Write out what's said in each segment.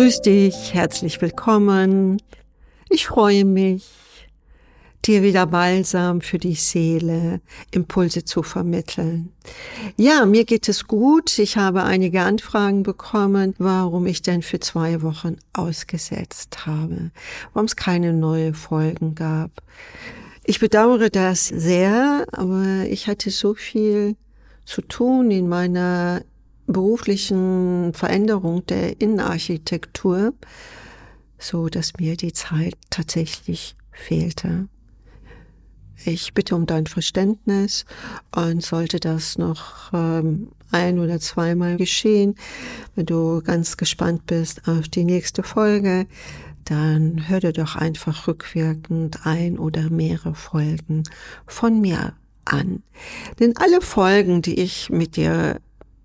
Grüß dich, herzlich willkommen. Ich freue mich, dir wieder Balsam für die Seele, Impulse zu vermitteln. Ja, mir geht es gut. Ich habe einige Anfragen bekommen, warum ich denn für zwei Wochen ausgesetzt habe, warum es keine neue Folgen gab. Ich bedauere das sehr, aber ich hatte so viel zu tun in meiner beruflichen Veränderung der Innenarchitektur, so dass mir die Zeit tatsächlich fehlte. Ich bitte um dein Verständnis und sollte das noch ähm, ein oder zweimal geschehen, wenn du ganz gespannt bist auf die nächste Folge, dann hör dir doch einfach rückwirkend ein oder mehrere Folgen von mir an. Denn alle Folgen, die ich mit dir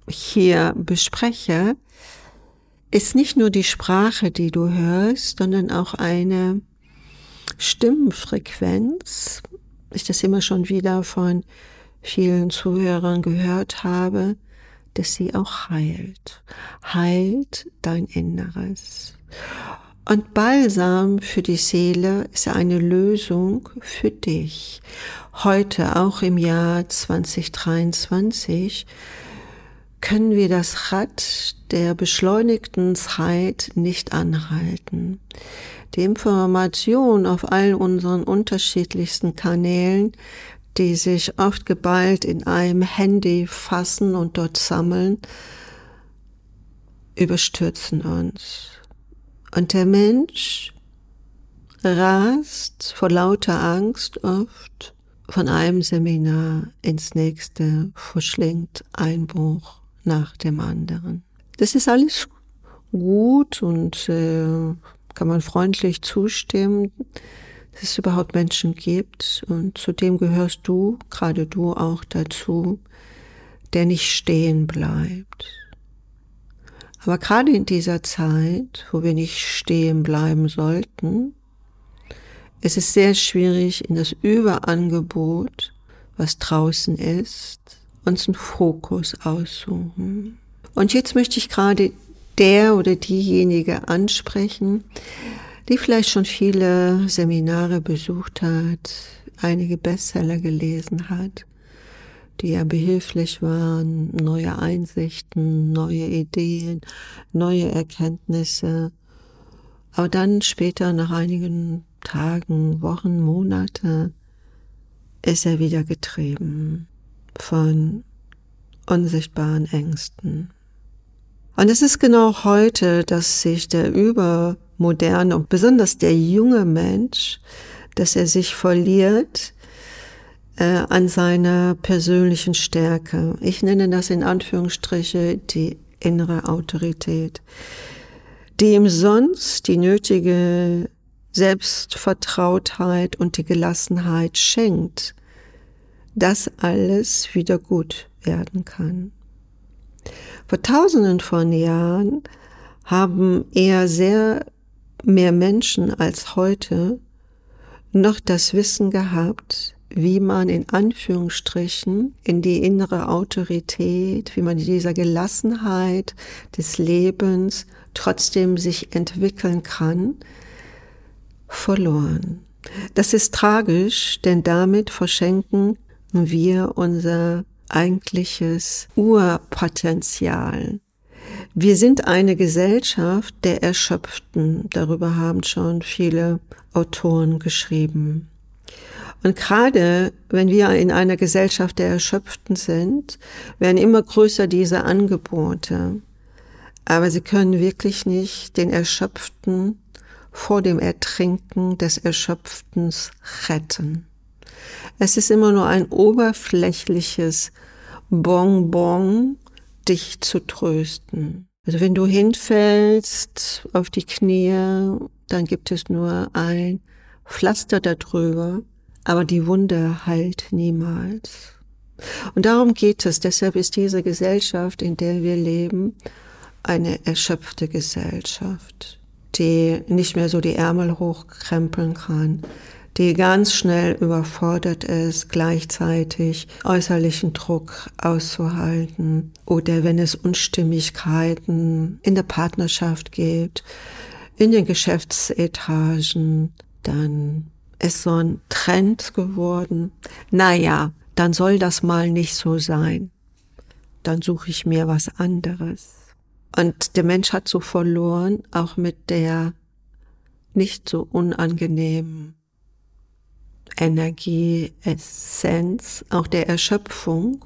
hier bespreche, ist nicht nur die Sprache, die du hörst, sondern auch eine Stimmenfrequenz, ich das immer schon wieder von vielen Zuhörern gehört habe, dass sie auch heilt. Heilt dein Inneres. Und Balsam für die Seele ist eine Lösung für dich. Heute, auch im Jahr 2023, können wir das Rad der beschleunigten Zeit nicht anhalten. Die Information auf all unseren unterschiedlichsten Kanälen, die sich oft geballt in einem Handy fassen und dort sammeln, überstürzen uns. Und der Mensch rast vor lauter Angst oft von einem Seminar ins nächste, verschlingt Einbruch nach dem anderen. Das ist alles gut und äh, kann man freundlich zustimmen, dass es überhaupt Menschen gibt und zu dem gehörst du, gerade du auch dazu, der nicht stehen bleibt. Aber gerade in dieser Zeit, wo wir nicht stehen bleiben sollten, ist es sehr schwierig, in das Überangebot, was draußen ist, uns einen Fokus aussuchen. Und jetzt möchte ich gerade der oder diejenige ansprechen, die vielleicht schon viele Seminare besucht hat, einige Bestseller gelesen hat, die ja behilflich waren, neue Einsichten, neue Ideen, neue Erkenntnisse, aber dann später nach einigen Tagen, Wochen, Monate ist er wieder getrieben von unsichtbaren Ängsten. Und es ist genau heute, dass sich der übermoderne und besonders der junge Mensch, dass er sich verliert äh, an seiner persönlichen Stärke. Ich nenne das in Anführungsstriche die innere Autorität, die ihm sonst die nötige Selbstvertrautheit und die Gelassenheit schenkt, dass alles wieder gut werden kann. Vor tausenden von Jahren haben eher sehr mehr Menschen als heute noch das Wissen gehabt, wie man in Anführungsstrichen in die innere Autorität, wie man in dieser Gelassenheit des Lebens trotzdem sich entwickeln kann, verloren. Das ist tragisch, denn damit verschenken wir unser eigentliches Urpotenzial. Wir sind eine Gesellschaft der Erschöpften. Darüber haben schon viele Autoren geschrieben. Und gerade wenn wir in einer Gesellschaft der Erschöpften sind, werden immer größer diese Angebote. Aber sie können wirklich nicht den Erschöpften vor dem Ertrinken des Erschöpftens retten. Es ist immer nur ein oberflächliches Bonbon, dich zu trösten. Also wenn du hinfällst auf die Knie, dann gibt es nur ein Pflaster darüber, aber die Wunde heilt niemals. Und darum geht es. Deshalb ist diese Gesellschaft, in der wir leben, eine erschöpfte Gesellschaft, die nicht mehr so die Ärmel hochkrempeln kann, die ganz schnell überfordert ist, gleichzeitig äußerlichen Druck auszuhalten oder wenn es Unstimmigkeiten in der Partnerschaft gibt, in den Geschäftsetagen, dann ist so ein Trend geworden. Naja, dann soll das mal nicht so sein. Dann suche ich mir was anderes. Und der Mensch hat so verloren, auch mit der nicht so unangenehmen Energie, Essenz, auch der Erschöpfung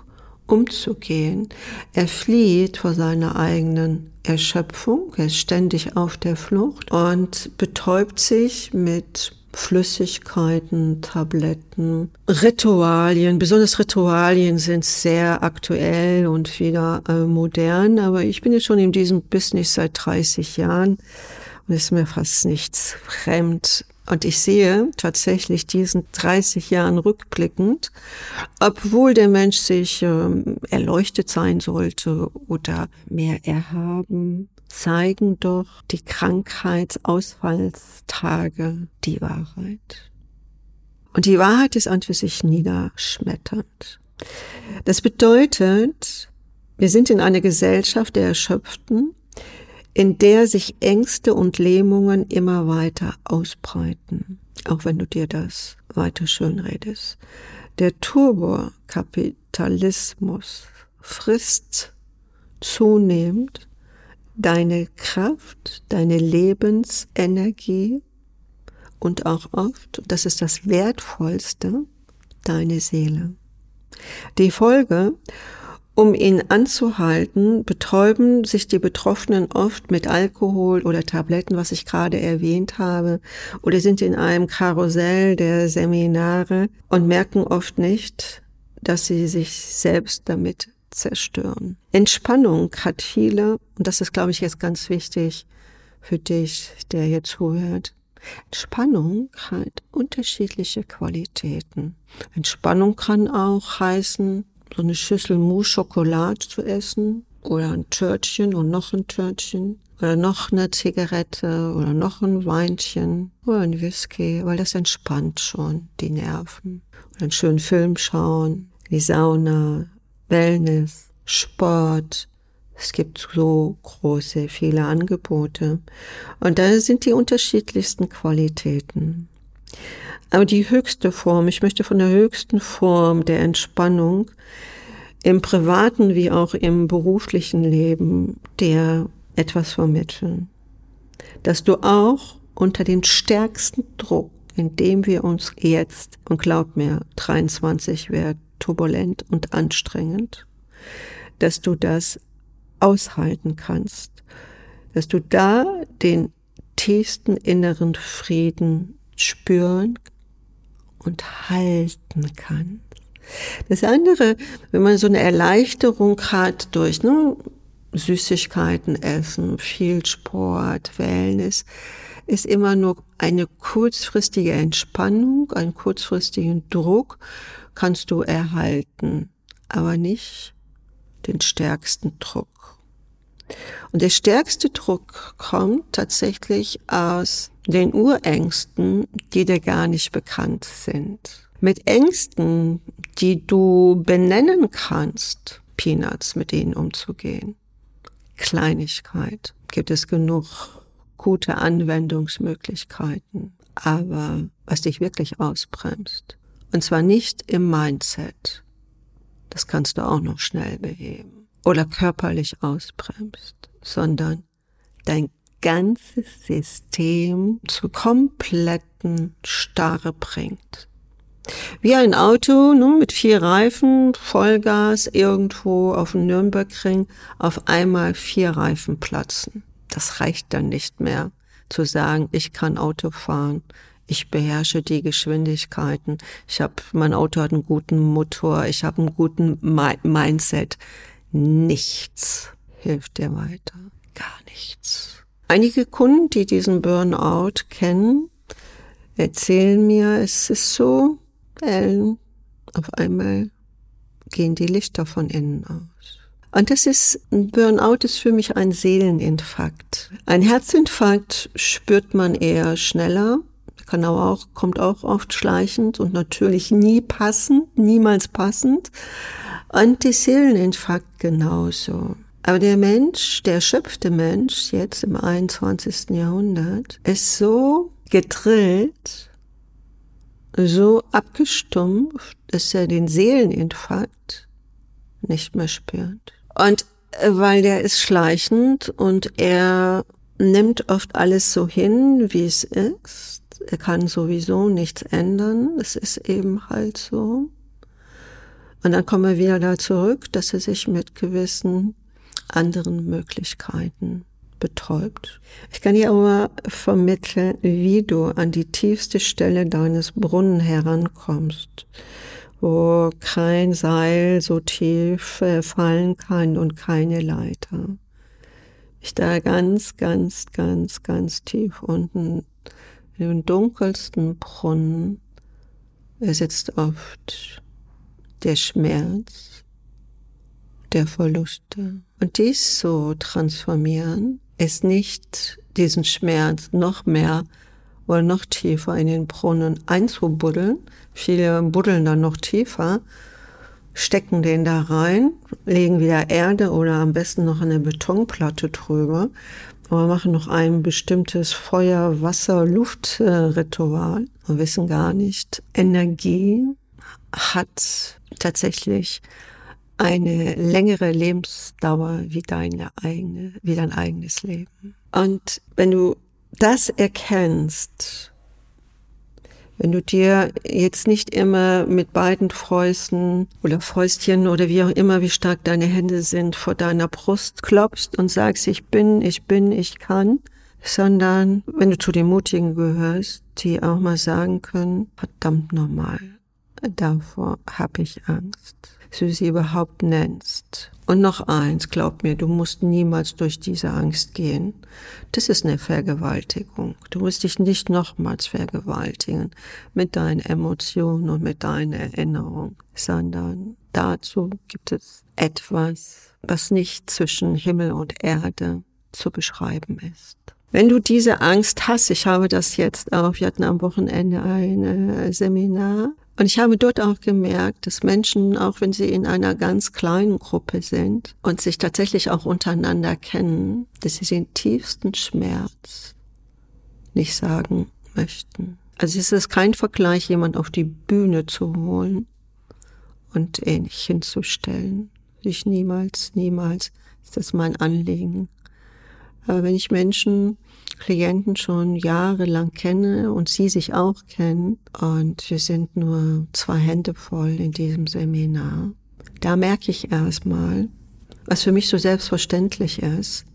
umzugehen. Er flieht vor seiner eigenen Erschöpfung, er ist ständig auf der Flucht und betäubt sich mit Flüssigkeiten, Tabletten, Ritualien. Besonders Ritualien sind sehr aktuell und wieder äh, modern, aber ich bin jetzt schon in diesem Business seit 30 Jahren und ist mir fast nichts fremd. Und ich sehe tatsächlich diesen 30 Jahren rückblickend, obwohl der Mensch sich ähm, erleuchtet sein sollte oder mehr erhaben, zeigen doch die Krankheitsausfallstage die Wahrheit. Und die Wahrheit ist an für sich niederschmetternd. Das bedeutet, wir sind in einer Gesellschaft der Erschöpften, in der sich Ängste und Lähmungen immer weiter ausbreiten, auch wenn du dir das weiter schönredest. Der Turbokapitalismus frisst zunehmend deine Kraft, deine Lebensenergie und auch oft, das ist das Wertvollste, deine Seele. Die Folge, um ihn anzuhalten, betäuben sich die Betroffenen oft mit Alkohol oder Tabletten, was ich gerade erwähnt habe, oder sind in einem Karussell der Seminare und merken oft nicht, dass sie sich selbst damit zerstören. Entspannung hat viele, und das ist, glaube ich, jetzt ganz wichtig für dich, der hier zuhört. Entspannung hat unterschiedliche Qualitäten. Entspannung kann auch heißen, so eine Schüssel Mousse Schokolade zu essen oder ein Törtchen und noch ein Törtchen oder noch eine Zigarette oder noch ein Weinchen oder ein Whisky, weil das entspannt schon die Nerven. Oder einen schönen Film schauen, die Sauna, Wellness, Sport. Es gibt so große, viele Angebote. Und da sind die unterschiedlichsten Qualitäten. Aber die höchste Form, ich möchte von der höchsten Form der Entspannung im privaten wie auch im beruflichen Leben der etwas vermitteln. Dass du auch unter den stärksten Druck, in dem wir uns jetzt, und glaub mir, 23 wird turbulent und anstrengend, dass du das aushalten kannst, dass du da den tiefsten inneren Frieden spüren und halten kannst. Das andere, wenn man so eine Erleichterung hat durch ne, Süßigkeiten essen, viel Sport, Wellness, ist immer nur eine kurzfristige Entspannung, einen kurzfristigen Druck kannst du erhalten, aber nicht den stärksten Druck. Und der stärkste Druck kommt tatsächlich aus den Urängsten, die dir gar nicht bekannt sind. Mit Ängsten, die du benennen kannst, Peanuts mit ihnen umzugehen. Kleinigkeit gibt es genug gute Anwendungsmöglichkeiten. Aber was dich wirklich ausbremst, und zwar nicht im Mindset, das kannst du auch noch schnell beheben, oder körperlich ausbremst, sondern dein ganzes System zur kompletten Starre bringt. Wie ein Auto ne, mit vier Reifen, Vollgas, irgendwo auf dem Nürnbergring, auf einmal vier Reifen platzen. Das reicht dann nicht mehr zu sagen, ich kann Auto fahren, ich beherrsche die Geschwindigkeiten, ich habe, mein Auto hat einen guten Motor, ich habe einen guten Mi Mindset. Nichts hilft dir weiter, gar nichts. Einige Kunden, die diesen Burnout kennen, erzählen mir, es ist so, Ellen, auf einmal gehen die Lichter von innen aus. Und das ist, ein Burnout ist für mich ein Seeleninfarkt. Ein Herzinfarkt spürt man eher schneller, kann auch, kommt auch oft schleichend und natürlich nie passend, niemals passend. Und die Seeleninfarkt genauso. Aber der Mensch, der erschöpfte Mensch jetzt im 21. Jahrhundert, ist so gedrillt, so abgestumpft, dass er den Seeleninfarkt nicht mehr spürt. Und äh, weil der ist schleichend und er nimmt oft alles so hin, wie es ist. Er kann sowieso nichts ändern. Es ist eben halt so. Und dann kommen wir wieder da zurück, dass er sich mit gewissen anderen Möglichkeiten betäubt. Ich kann dir aber vermitteln, wie du an die tiefste Stelle deines Brunnen herankommst, wo kein Seil so tief äh, fallen kann und keine Leiter. Ich da ganz, ganz, ganz, ganz tief unten im dunkelsten Brunnen sitzt oft der Schmerz der Verluste. Und dies so transformieren, ist nicht diesen Schmerz noch mehr oder noch tiefer in den Brunnen einzubuddeln. Viele buddeln dann noch tiefer, stecken den da rein, legen wieder Erde oder am besten noch eine Betonplatte drüber. Aber machen noch ein bestimmtes Feuer, Wasser, Luftritual und wissen gar nicht, Energie hat tatsächlich eine längere Lebensdauer wie deine eigene, wie dein eigenes Leben. Und wenn du das erkennst, wenn du dir jetzt nicht immer mit beiden Fäusten oder Fäustchen oder wie auch immer, wie stark deine Hände sind, vor deiner Brust klopfst und sagst, ich bin, ich bin, ich kann, sondern wenn du zu den Mutigen gehörst, die auch mal sagen können, verdammt nochmal, davor habe ich Angst du sie überhaupt nennst. Und noch eins, glaub mir, du musst niemals durch diese Angst gehen. Das ist eine Vergewaltigung. Du musst dich nicht nochmals vergewaltigen mit deinen Emotionen und mit deinen Erinnerungen, sondern dazu gibt es etwas, was nicht zwischen Himmel und Erde zu beschreiben ist. Wenn du diese Angst hast, ich habe das jetzt auch, wir hatten am Wochenende ein äh, Seminar und ich habe dort auch gemerkt, dass Menschen, auch wenn sie in einer ganz kleinen Gruppe sind und sich tatsächlich auch untereinander kennen, dass sie den tiefsten Schmerz nicht sagen möchten. Also es ist kein Vergleich, jemand auf die Bühne zu holen und ähnlich hinzustellen. Ich niemals, niemals ist das mein Anliegen. Aber wenn ich Menschen Klienten schon jahrelang kenne und sie sich auch kennen. Und wir sind nur zwei Hände voll in diesem Seminar. Da merke ich erstmal, was für mich so selbstverständlich ist,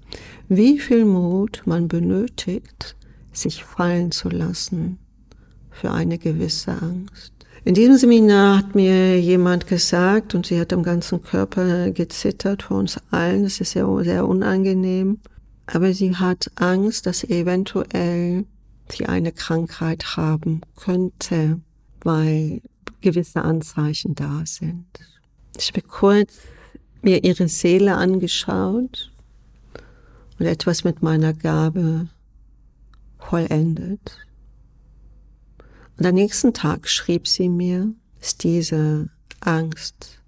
wie viel Mut man benötigt, sich fallen zu lassen für eine gewisse Angst. In diesem Seminar hat mir jemand gesagt, und sie hat am ganzen Körper gezittert vor uns allen, es ist sehr, sehr unangenehm, aber sie hat Angst, dass eventuell sie eine Krankheit haben könnte, weil gewisse Anzeichen da sind. Ich habe kurz mir ihre Seele angeschaut und etwas mit meiner Gabe vollendet. Und am nächsten Tag schrieb sie mir, dass diese Angst,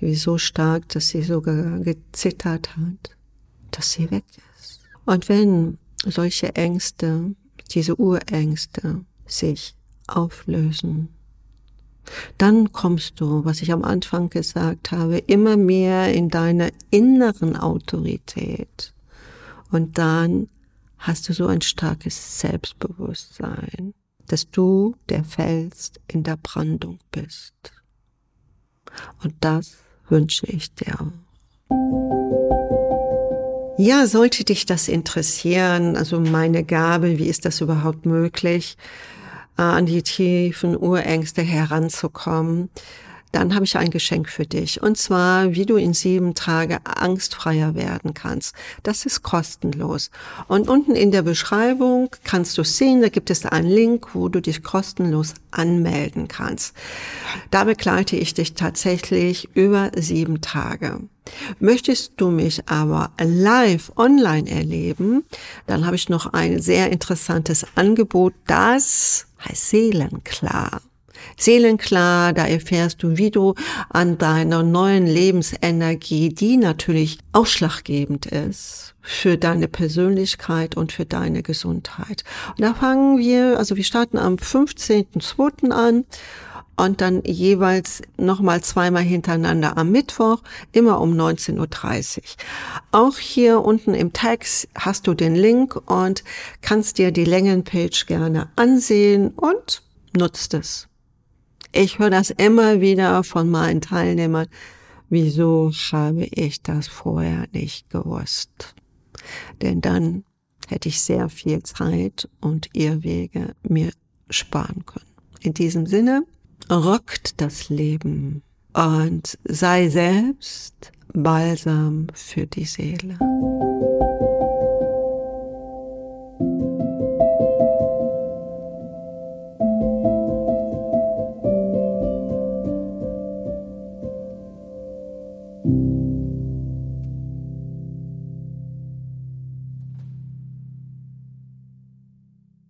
die so stark, dass sie sogar gezittert hat, dass sie weg ist. Und wenn solche Ängste, diese Urängste sich auflösen, dann kommst du, was ich am Anfang gesagt habe, immer mehr in deiner inneren Autorität. Und dann hast du so ein starkes Selbstbewusstsein, dass du der Fels in der Brandung bist. Und das wünsche ich dir auch. Ja, sollte dich das interessieren, also meine Gabe, wie ist das überhaupt möglich, äh, an die tiefen Urängste heranzukommen, dann habe ich ein Geschenk für dich. Und zwar, wie du in sieben Tage angstfreier werden kannst. Das ist kostenlos. Und unten in der Beschreibung kannst du sehen, da gibt es einen Link, wo du dich kostenlos anmelden kannst. Da begleite ich dich tatsächlich über sieben Tage. Möchtest du mich aber live online erleben, dann habe ich noch ein sehr interessantes Angebot, das heißt Seelenklar. Seelenklar, da erfährst du, wie du an deiner neuen Lebensenergie, die natürlich ausschlaggebend ist für deine Persönlichkeit und für deine Gesundheit. Und da fangen wir, also wir starten am 15.02. an und dann jeweils nochmal zweimal hintereinander am Mittwoch, immer um 19.30 Uhr. Auch hier unten im Text hast du den Link und kannst dir die Längenpage gerne ansehen und nutzt es. Ich höre das immer wieder von meinen Teilnehmern. Wieso habe ich das vorher nicht gewusst? Denn dann hätte ich sehr viel Zeit und Irrwege mir sparen können. In diesem Sinne, rockt das Leben und sei selbst Balsam für die Seele.